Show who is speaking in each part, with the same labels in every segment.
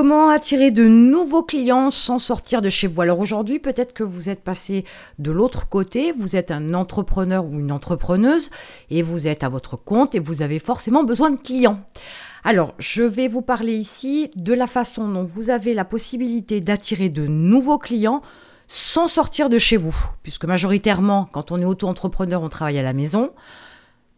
Speaker 1: Comment attirer de nouveaux clients sans sortir de chez vous? Alors aujourd'hui, peut-être que vous êtes passé de l'autre côté, vous êtes un entrepreneur ou une entrepreneuse et vous êtes à votre compte et vous avez forcément besoin de clients. Alors, je vais vous parler ici de la façon dont vous avez la possibilité d'attirer de nouveaux clients sans sortir de chez vous, puisque majoritairement, quand on est auto-entrepreneur, on travaille à la maison.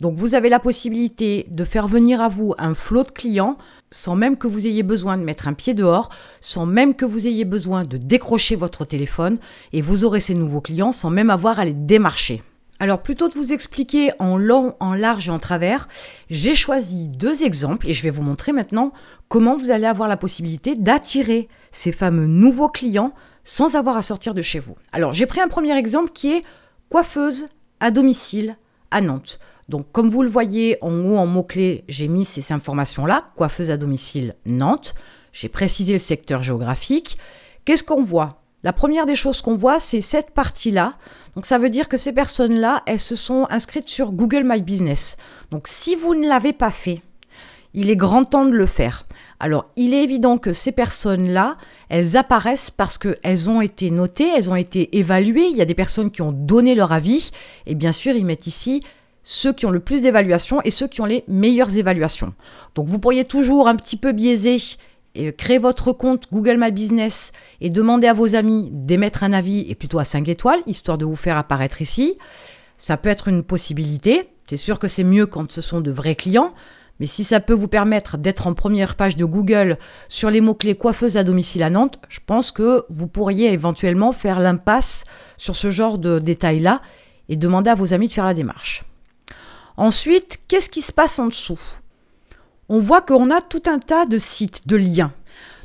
Speaker 1: Donc vous avez la possibilité de faire venir à vous un flot de clients sans même que vous ayez besoin de mettre un pied dehors, sans même que vous ayez besoin de décrocher votre téléphone, et vous aurez ces nouveaux clients sans même avoir à les démarcher. Alors plutôt de vous expliquer en long, en large et en travers, j'ai choisi deux exemples et je vais vous montrer maintenant comment vous allez avoir la possibilité d'attirer ces fameux nouveaux clients sans avoir à sortir de chez vous. Alors j'ai pris un premier exemple qui est coiffeuse à domicile à Nantes. Donc, comme vous le voyez en haut en mots-clés, j'ai mis ces informations-là, coiffeuse à domicile Nantes. J'ai précisé le secteur géographique. Qu'est-ce qu'on voit? La première des choses qu'on voit, c'est cette partie-là. Donc, ça veut dire que ces personnes-là, elles se sont inscrites sur Google My Business. Donc, si vous ne l'avez pas fait, il est grand temps de le faire. Alors, il est évident que ces personnes-là, elles apparaissent parce qu'elles ont été notées, elles ont été évaluées. Il y a des personnes qui ont donné leur avis. Et bien sûr, ils mettent ici ceux qui ont le plus d'évaluations et ceux qui ont les meilleures évaluations. Donc vous pourriez toujours un petit peu biaiser et créer votre compte Google My Business et demander à vos amis d'émettre un avis et plutôt à 5 étoiles, histoire de vous faire apparaître ici. Ça peut être une possibilité. C'est sûr que c'est mieux quand ce sont de vrais clients. Mais si ça peut vous permettre d'être en première page de Google sur les mots-clés coiffeuse à domicile à Nantes, je pense que vous pourriez éventuellement faire l'impasse sur ce genre de détails-là et demander à vos amis de faire la démarche. Ensuite, qu'est-ce qui se passe en dessous? On voit qu'on a tout un tas de sites, de liens.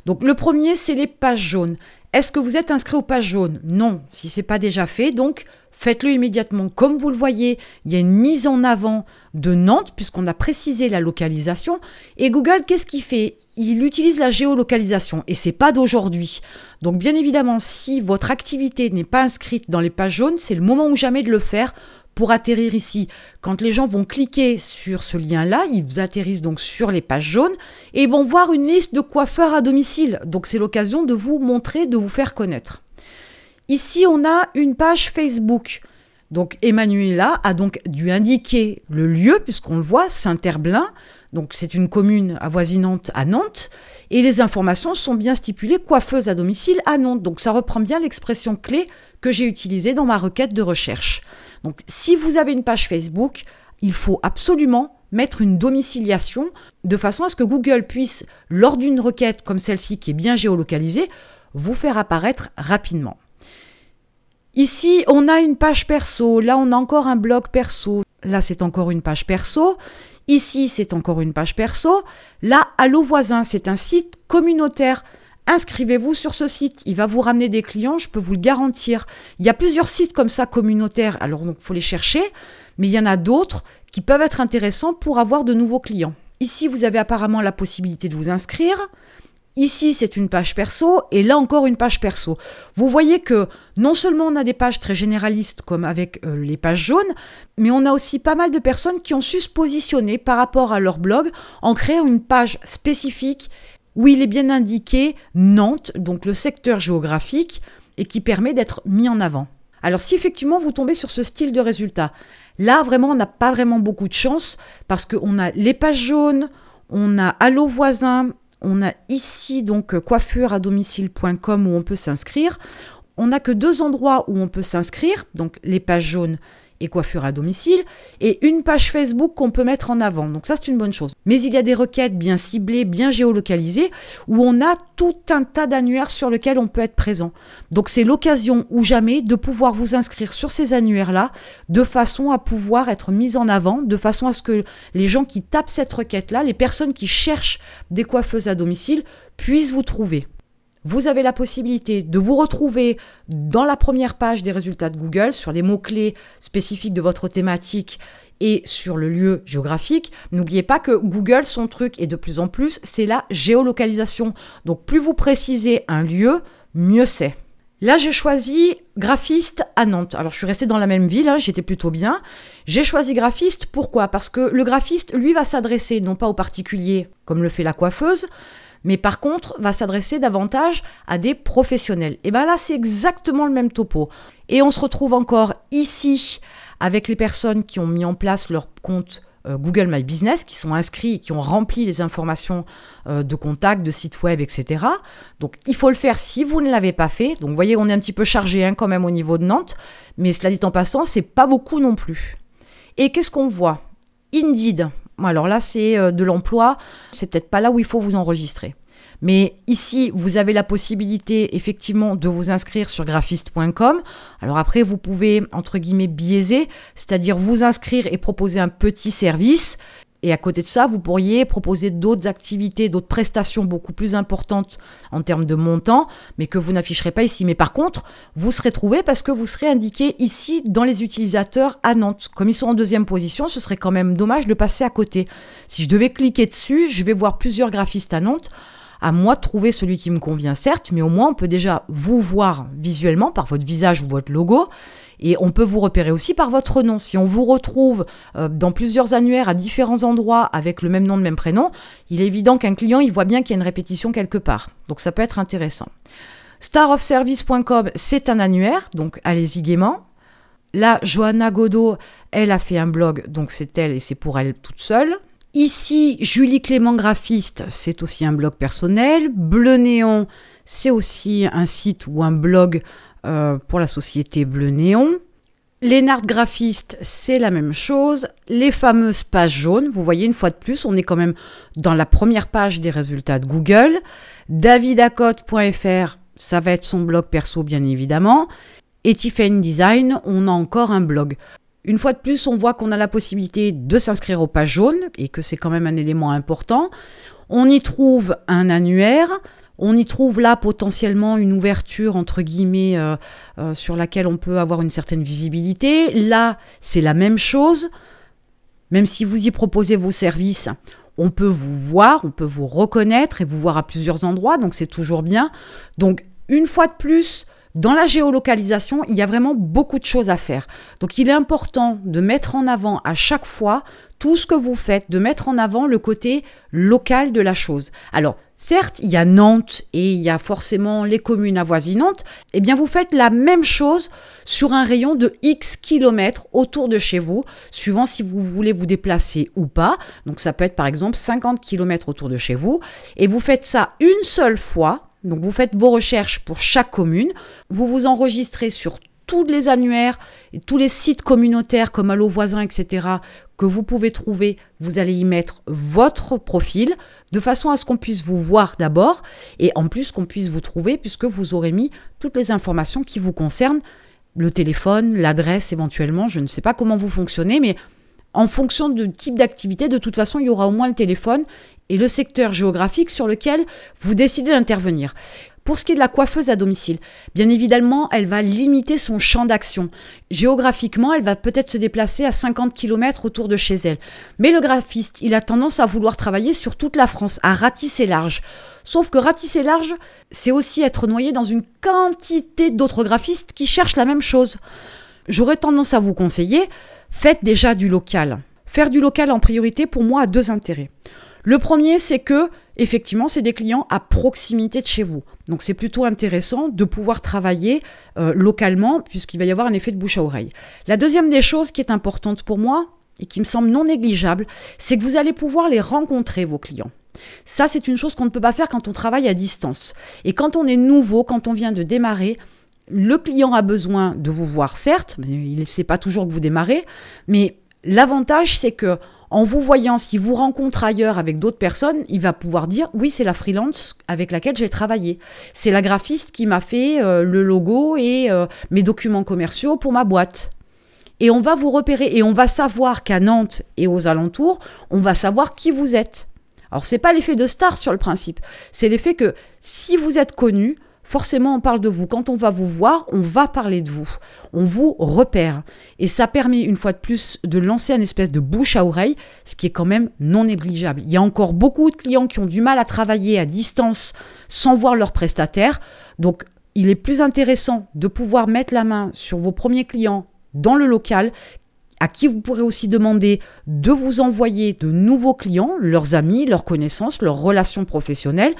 Speaker 1: Donc le premier, c'est les pages jaunes. Est-ce que vous êtes inscrit aux pages jaunes? Non, si ce n'est pas déjà fait, donc faites-le immédiatement. Comme vous le voyez, il y a une mise en avant de Nantes, puisqu'on a précisé la localisation. Et Google, qu'est-ce qu'il fait? Il utilise la géolocalisation, et c'est pas d'aujourd'hui. Donc bien évidemment, si votre activité n'est pas inscrite dans les pages jaunes, c'est le moment ou jamais de le faire pour atterrir ici. Quand les gens vont cliquer sur ce lien-là, ils atterrissent donc sur les pages jaunes et vont voir une liste de coiffeurs à domicile. Donc c'est l'occasion de vous montrer, de vous faire connaître. Ici, on a une page Facebook. Donc Emmanuela a donc dû indiquer le lieu, puisqu'on le voit, Saint-Herblain. Donc c'est une commune avoisinante à Nantes. Et les informations sont bien stipulées coiffeuse à domicile à Nantes. Donc ça reprend bien l'expression clé que j'ai utilisée dans ma requête de recherche. Donc si vous avez une page Facebook, il faut absolument mettre une domiciliation de façon à ce que Google puisse, lors d'une requête comme celle-ci qui est bien géolocalisée, vous faire apparaître rapidement. Ici, on a une page perso, là on a encore un blog perso, là c'est encore une page perso, ici c'est encore une page perso, là Allo Voisin, c'est un site communautaire inscrivez-vous sur ce site. Il va vous ramener des clients, je peux vous le garantir. Il y a plusieurs sites comme ça communautaires, alors il faut les chercher, mais il y en a d'autres qui peuvent être intéressants pour avoir de nouveaux clients. Ici, vous avez apparemment la possibilité de vous inscrire. Ici, c'est une page perso et là encore une page perso. Vous voyez que non seulement on a des pages très généralistes comme avec euh, les pages jaunes, mais on a aussi pas mal de personnes qui ont su se positionner par rapport à leur blog en créant une page spécifique où il est bien indiqué Nantes, donc le secteur géographique, et qui permet d'être mis en avant. Alors si effectivement vous tombez sur ce style de résultat, là vraiment on n'a pas vraiment beaucoup de chance parce qu'on a les pages jaunes, on a Allo voisin, on a ici donc coiffure à domicile.com où on peut s'inscrire. On n'a que deux endroits où on peut s'inscrire, donc les pages jaunes et coiffure à domicile, et une page Facebook qu'on peut mettre en avant. Donc ça, c'est une bonne chose. Mais il y a des requêtes bien ciblées, bien géolocalisées, où on a tout un tas d'annuaires sur lesquels on peut être présent. Donc c'est l'occasion ou jamais de pouvoir vous inscrire sur ces annuaires-là, de façon à pouvoir être mis en avant, de façon à ce que les gens qui tapent cette requête-là, les personnes qui cherchent des coiffeuses à domicile, puissent vous trouver vous avez la possibilité de vous retrouver dans la première page des résultats de Google sur les mots-clés spécifiques de votre thématique et sur le lieu géographique. N'oubliez pas que Google, son truc, et de plus en plus, c'est la géolocalisation. Donc plus vous précisez un lieu, mieux c'est. Là, j'ai choisi graphiste à Nantes. Alors, je suis restée dans la même ville, hein, j'étais plutôt bien. J'ai choisi graphiste, pourquoi? Parce que le graphiste, lui, va s'adresser non pas aux particuliers, comme le fait la coiffeuse, mais par contre va s'adresser davantage à des professionnels. Et bien là, c'est exactement le même topo. Et on se retrouve encore ici avec les personnes qui ont mis en place leur compte euh, Google My Business, qui sont inscrits et qui ont rempli les informations euh, de contact, de site web, etc. Donc il faut le faire si vous ne l'avez pas fait. Donc vous voyez, on est un petit peu chargé hein, quand même au niveau de Nantes, mais cela dit en passant, c'est pas beaucoup non plus. Et qu'est-ce qu'on voit? Indeed. Alors là, c'est euh, de l'emploi. C'est peut-être pas là où il faut vous enregistrer. Mais ici, vous avez la possibilité effectivement de vous inscrire sur graphiste.com. Alors après, vous pouvez, entre guillemets, biaiser, c'est-à-dire vous inscrire et proposer un petit service. Et à côté de ça, vous pourriez proposer d'autres activités, d'autres prestations beaucoup plus importantes en termes de montant, mais que vous n'afficherez pas ici. Mais par contre, vous serez trouvé parce que vous serez indiqué ici dans les utilisateurs à Nantes. Comme ils sont en deuxième position, ce serait quand même dommage de passer à côté. Si je devais cliquer dessus, je vais voir plusieurs graphistes à Nantes à moi de trouver celui qui me convient, certes, mais au moins on peut déjà vous voir visuellement par votre visage ou votre logo. Et on peut vous repérer aussi par votre nom. Si on vous retrouve euh, dans plusieurs annuaires à différents endroits avec le même nom, le même prénom, il est évident qu'un client, il voit bien qu'il y a une répétition quelque part. Donc ça peut être intéressant. Starofservice.com, c'est un annuaire, donc allez-y gaiement. Là, Johanna Godot, elle a fait un blog, donc c'est elle et c'est pour elle toute seule. Ici, Julie Clément Graphiste, c'est aussi un blog personnel. Bleu Néon, c'est aussi un site ou un blog euh, pour la société Bleu Néon. Lénard Graphiste, c'est la même chose. Les fameuses pages jaunes, vous voyez une fois de plus, on est quand même dans la première page des résultats de Google. Davidacote.fr, ça va être son blog perso bien évidemment. Et Tiffany Design, on a encore un blog. Une fois de plus, on voit qu'on a la possibilité de s'inscrire aux pages jaunes et que c'est quand même un élément important. On y trouve un annuaire. On y trouve là potentiellement une ouverture entre guillemets euh, euh, sur laquelle on peut avoir une certaine visibilité. Là, c'est la même chose. Même si vous y proposez vos services, on peut vous voir, on peut vous reconnaître et vous voir à plusieurs endroits, donc c'est toujours bien. Donc une fois de plus, dans la géolocalisation, il y a vraiment beaucoup de choses à faire. Donc il est important de mettre en avant à chaque fois tout ce que vous faites, de mettre en avant le côté local de la chose. Alors, certes, il y a Nantes et il y a forcément les communes avoisinantes, eh bien vous faites la même chose sur un rayon de X kilomètres autour de chez vous, suivant si vous voulez vous déplacer ou pas. Donc ça peut être par exemple 50 kilomètres autour de chez vous, et vous faites ça une seule fois, donc vous faites vos recherches pour chaque commune, vous vous enregistrez sur tous les annuaires et tous les sites communautaires comme Allo Voisin, etc., que vous pouvez trouver, vous allez y mettre votre profil de façon à ce qu'on puisse vous voir d'abord et en plus qu'on puisse vous trouver puisque vous aurez mis toutes les informations qui vous concernent, le téléphone, l'adresse éventuellement, je ne sais pas comment vous fonctionnez, mais en fonction du type d'activité, de toute façon, il y aura au moins le téléphone et le secteur géographique sur lequel vous décidez d'intervenir. Pour ce qui est de la coiffeuse à domicile, bien évidemment, elle va limiter son champ d'action. Géographiquement, elle va peut-être se déplacer à 50 km autour de chez elle. Mais le graphiste, il a tendance à vouloir travailler sur toute la France, à ratisser large. Sauf que ratisser large, c'est aussi être noyé dans une quantité d'autres graphistes qui cherchent la même chose. J'aurais tendance à vous conseiller, faites déjà du local. Faire du local en priorité, pour moi, a deux intérêts. Le premier, c'est que, effectivement, c'est des clients à proximité de chez vous. Donc, c'est plutôt intéressant de pouvoir travailler euh, localement, puisqu'il va y avoir un effet de bouche à oreille. La deuxième des choses qui est importante pour moi, et qui me semble non négligeable, c'est que vous allez pouvoir les rencontrer, vos clients. Ça, c'est une chose qu'on ne peut pas faire quand on travaille à distance. Et quand on est nouveau, quand on vient de démarrer, le client a besoin de vous voir, certes, mais il ne sait pas toujours que vous démarrez, mais l'avantage, c'est que en vous voyant, s'il vous rencontre ailleurs avec d'autres personnes, il va pouvoir dire oui, c'est la freelance avec laquelle j'ai travaillé. C'est la graphiste qui m'a fait euh, le logo et euh, mes documents commerciaux pour ma boîte. Et on va vous repérer et on va savoir qu'à Nantes et aux alentours, on va savoir qui vous êtes. Alors c'est pas l'effet de star sur le principe, c'est l'effet que si vous êtes connu, forcément on parle de vous. Quand on va vous voir, on va parler de vous. On vous repère. Et ça permet une fois de plus de lancer un espèce de bouche à oreille, ce qui est quand même non négligeable. Il y a encore beaucoup de clients qui ont du mal à travailler à distance sans voir leurs prestataires. Donc il est plus intéressant de pouvoir mettre la main sur vos premiers clients dans le local à qui vous pourrez aussi demander de vous envoyer de nouveaux clients, leurs amis, leurs connaissances, leurs relations professionnelles.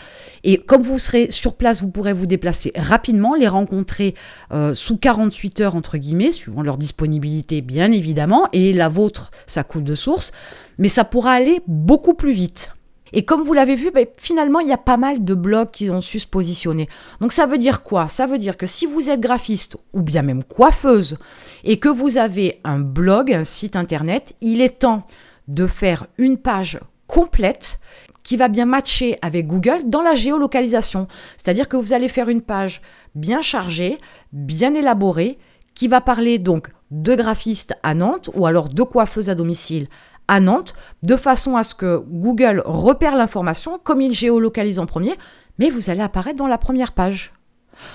Speaker 1: Et comme vous serez sur place, vous pourrez vous déplacer rapidement, les rencontrer euh, sous 48 heures, entre guillemets, suivant leur disponibilité, bien évidemment. Et la vôtre, ça coule de source. Mais ça pourra aller beaucoup plus vite. Et comme vous l'avez vu, ben, finalement, il y a pas mal de blogs qui ont su se positionner. Donc ça veut dire quoi? Ça veut dire que si vous êtes graphiste ou bien même coiffeuse et que vous avez un blog, un site internet, il est temps de faire une page complète qui va bien matcher avec Google dans la géolocalisation. C'est-à-dire que vous allez faire une page bien chargée, bien élaborée, qui va parler donc de graphiste à Nantes ou alors de coiffeuse à domicile à Nantes, de façon à ce que Google repère l'information, comme il géolocalise en premier, mais vous allez apparaître dans la première page.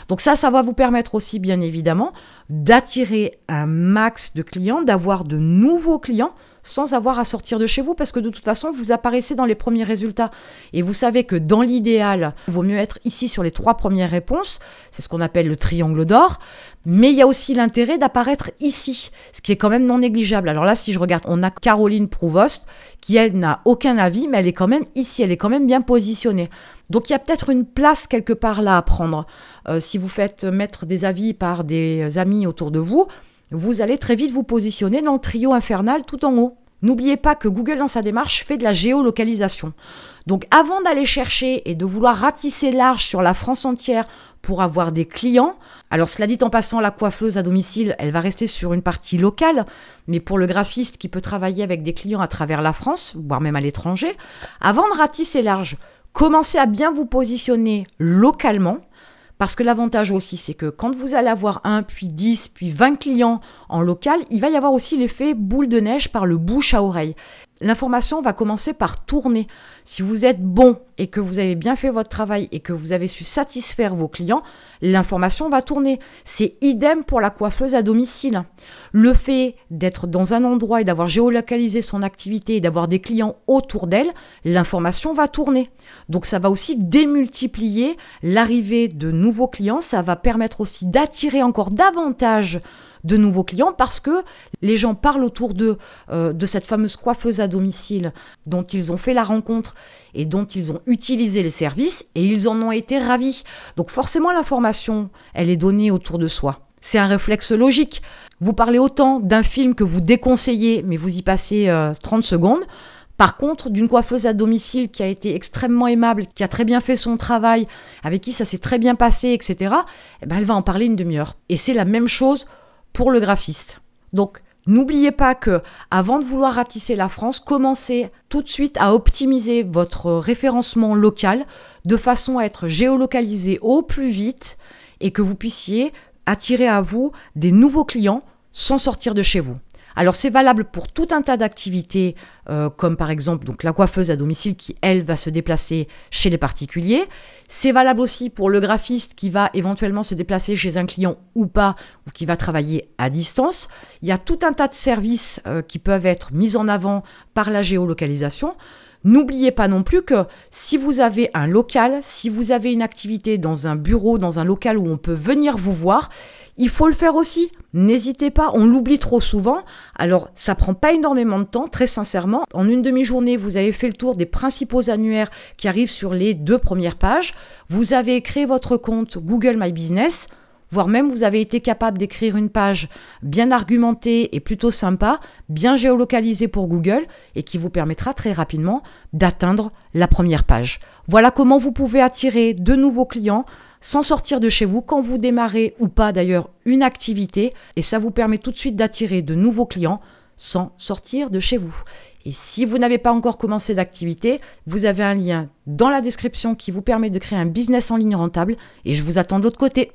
Speaker 1: Donc ça, ça va vous permettre aussi, bien évidemment, d'attirer un max de clients, d'avoir de nouveaux clients sans avoir à sortir de chez vous parce que de toute façon, vous apparaissez dans les premiers résultats. Et vous savez que dans l'idéal, il vaut mieux être ici sur les trois premières réponses. C'est ce qu'on appelle le triangle d'or. Mais il y a aussi l'intérêt d'apparaître ici, ce qui est quand même non négligeable. Alors là, si je regarde, on a Caroline Prouvost, qui elle n'a aucun avis, mais elle est quand même ici, elle est quand même bien positionnée. Donc il y a peut-être une place quelque part là à prendre. Euh, si vous faites mettre des avis par des amis autour de vous, vous allez très vite vous positionner dans le trio infernal tout en haut. N'oubliez pas que Google, dans sa démarche, fait de la géolocalisation. Donc avant d'aller chercher et de vouloir ratisser large sur la France entière pour avoir des clients, alors cela dit en passant, la coiffeuse à domicile, elle va rester sur une partie locale, mais pour le graphiste qui peut travailler avec des clients à travers la France, voire même à l'étranger, avant de ratisser large, commencez à bien vous positionner localement parce que l'avantage aussi, c'est que quand vous allez avoir un, puis 10, puis 20 clients en local, il va y avoir aussi l'effet boule de neige par le bouche à oreille. L'information va commencer par tourner. Si vous êtes bon et que vous avez bien fait votre travail et que vous avez su satisfaire vos clients, l'information va tourner. C'est idem pour la coiffeuse à domicile. Le fait d'être dans un endroit et d'avoir géolocalisé son activité et d'avoir des clients autour d'elle, l'information va tourner. Donc ça va aussi démultiplier l'arrivée de nouveaux clients, ça va permettre aussi d'attirer encore davantage de nouveaux clients parce que les gens parlent autour d'eux euh, de cette fameuse coiffeuse à domicile dont ils ont fait la rencontre et dont ils ont utilisé les services et ils en ont été ravis. Donc forcément l'information, elle est donnée autour de soi. C'est un réflexe logique. Vous parlez autant d'un film que vous déconseillez, mais vous y passez 30 euh, secondes. Par contre, d'une coiffeuse à domicile qui a été extrêmement aimable, qui a très bien fait son travail, avec qui ça s'est très bien passé, etc., eh ben, elle va en parler une demi-heure. Et c'est la même chose pour le graphiste. Donc, N'oubliez pas que avant de vouloir ratisser la France, commencez tout de suite à optimiser votre référencement local de façon à être géolocalisé au plus vite et que vous puissiez attirer à vous des nouveaux clients sans sortir de chez vous. Alors c'est valable pour tout un tas d'activités, euh, comme par exemple donc la coiffeuse à domicile qui elle va se déplacer chez les particuliers. C'est valable aussi pour le graphiste qui va éventuellement se déplacer chez un client ou pas, ou qui va travailler à distance. Il y a tout un tas de services euh, qui peuvent être mis en avant par la géolocalisation. N'oubliez pas non plus que si vous avez un local, si vous avez une activité dans un bureau, dans un local où on peut venir vous voir, il faut le faire aussi. N'hésitez pas, on l'oublie trop souvent. Alors, ça prend pas énormément de temps, très sincèrement. En une demi-journée, vous avez fait le tour des principaux annuaires qui arrivent sur les deux premières pages. Vous avez créé votre compte Google My Business voire même vous avez été capable d'écrire une page bien argumentée et plutôt sympa, bien géolocalisée pour Google et qui vous permettra très rapidement d'atteindre la première page. Voilà comment vous pouvez attirer de nouveaux clients sans sortir de chez vous quand vous démarrez ou pas d'ailleurs une activité et ça vous permet tout de suite d'attirer de nouveaux clients sans sortir de chez vous. Et si vous n'avez pas encore commencé d'activité, vous avez un lien dans la description qui vous permet de créer un business en ligne rentable et je vous attends de l'autre côté.